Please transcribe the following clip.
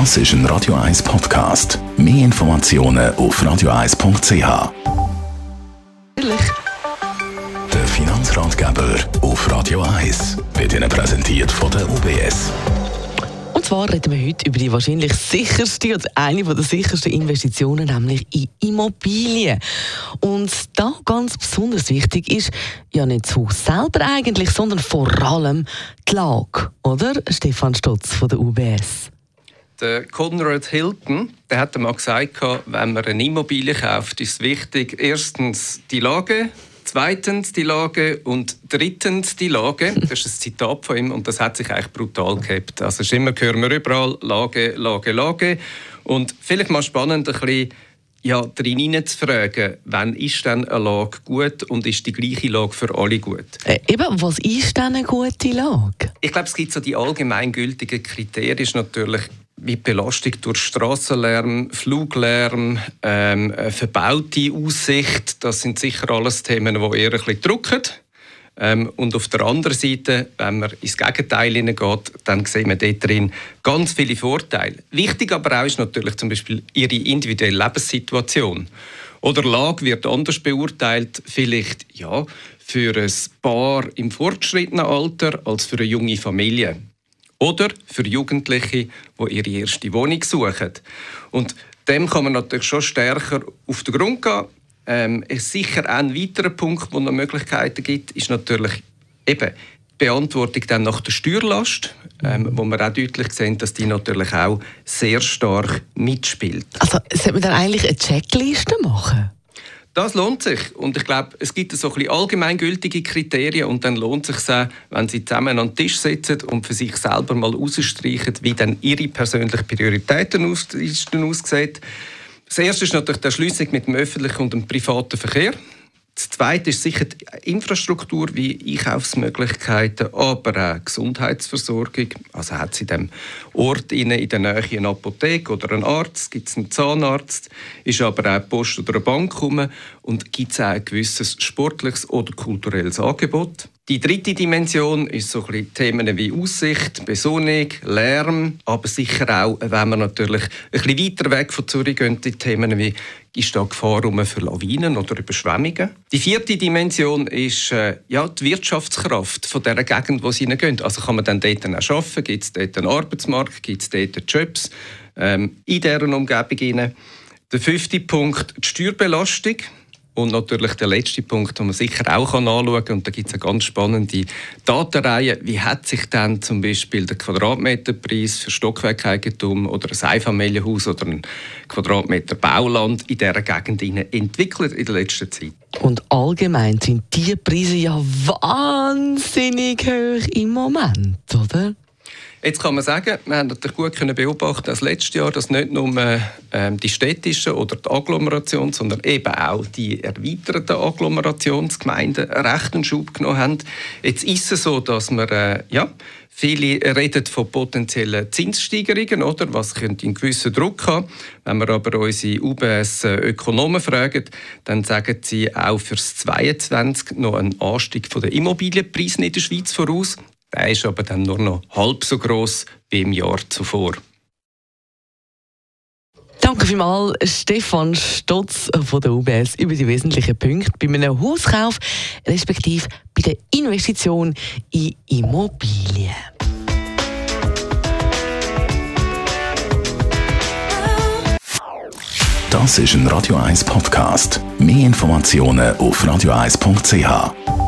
Das ist ein Radio 1 Podcast. Mehr Informationen auf radio1.ch. Der Finanzratgeber auf Radio 1 wird Ihnen präsentiert von der UBS. Und zwar reden wir heute über die wahrscheinlich sicherste oder eine der sichersten Investitionen, nämlich in Immobilien. Und da ganz besonders wichtig ist ja nicht das Haus selber eigentlich, sondern vor allem die Lage, oder? Stefan Stotz von der UBS. Der Conrad Hilton, der hat mal gesagt, wenn man eine Immobilie kauft, ist wichtig, erstens die Lage, zweitens die Lage und drittens die Lage. Das ist ein Zitat von ihm und das hat sich eigentlich brutal gehabt. Also immer hören wir überall Lage, Lage, Lage. Und vielleicht mal spannend ein bisschen ja, drin zu fragen, wann ist denn eine Lage gut und ist die gleiche Lage für alle gut? Äh, eben, was ist denn eine gute Lage? Ich glaube, es gibt so die allgemeingültigen Kriterien, ist natürlich wie Belastung durch Straßenlärm, Fluglärm, ähm, verbaute Aussicht, das sind sicher alles Themen, die eher ein bisschen drücken. Ähm, und auf der anderen Seite, wenn man ins Gegenteil hineingeht, dann sehen wir dort drin ganz viele Vorteile. Wichtig aber auch ist natürlich zum Beispiel ihre individuelle Lebenssituation. Oder Lage wird anders beurteilt, vielleicht ja, für ein Paar im fortgeschrittenen Alter als für eine junge Familie. Oder für Jugendliche, die ihre erste Wohnung suchen. Und dem kann man natürlich schon stärker auf den Grund gehen. Ähm, sicher ein weiterer Punkt, wo noch Möglichkeiten gibt, ist natürlich eben die Beantwortung dann nach der Steuerlast, ähm, wo wir auch deutlich sehen, dass die natürlich auch sehr stark mitspielt. Also sollte man dann eigentlich eine Checkliste machen? Das lohnt sich. Und ich glaube, es gibt so ein bisschen allgemeingültige Kriterien und dann lohnt es sich auch, wenn Sie zusammen an den Tisch sitzen und für sich selber mal ausstreichen, wie dann Ihre persönlichen Prioritäten aussehen. Das erste ist natürlich die Erschliessung mit dem öffentlichen und dem privaten Verkehr. Das Zweite ist sicher die Infrastruktur wie Einkaufsmöglichkeiten, aber auch Gesundheitsversorgung. Also hat es in dem Ort in der Nähe eine Apotheke oder einen Arzt, gibt es einen Zahnarzt, ist aber auch Post oder eine Bank rum und gibt es auch ein gewisses sportliches oder kulturelles Angebot. Die dritte Dimension ist so ein Themen wie Aussicht, Besonnung, Lärm, aber sicher auch, wenn man natürlich ein bisschen weiter weg von Zürich gehen, die Themen wie ist da Gefahr für Lawinen oder Überschwemmungen. Die vierte Dimension ist äh, ja, die Wirtschaftskraft von der Gegend, wo sie hineingehen. Also kann man dann dort auch arbeiten, gibt es dort einen Arbeitsmarkt, gibt es dort Jobs ähm, in deren Umgebung. Der fünfte Punkt, die Steuerbelastung. Und natürlich der letzte Punkt, den man sicher auch anschauen kann, und da gibt es eine ganz spannende Datenreihe, wie hat sich dann zum Beispiel der Quadratmeterpreis für Stockwerkeigentum oder ein Einfamilienhaus oder ein Quadratmeter Bauland in dieser Gegend entwickelt in der letzten Zeit. Und allgemein sind die Preise ja wahnsinnig hoch im Moment, oder? Jetzt kann man sagen, wir haben natürlich gut können beobachten das letzte Jahr, dass nicht nur ähm, die städtischen oder die Agglomeration, sondern eben auch die erweiterten Agglomerationsgemeinden recht einen Schub genommen haben. Jetzt ist es so, dass wir äh, ja, Viele reden von potenziellen Zinssteigerungen, oder? was könnte einen gewissen Druck haben. Wenn wir aber unsere UBS-Ökonomen fragen, dann sagen sie auch für das 2022 noch einen Anstieg der Immobilienpreise in der Schweiz voraus. Der ist aber dann nur noch halb so groß wie im Jahr zuvor. Danke vielmals, Stefan Stotz von der UBS über die wesentlichen Punkte bei einem Hauskauf, respektive bei der Investition in Immobilien. Das ist ein Radio 1 Podcast. Mehr Informationen auf radio1.ch.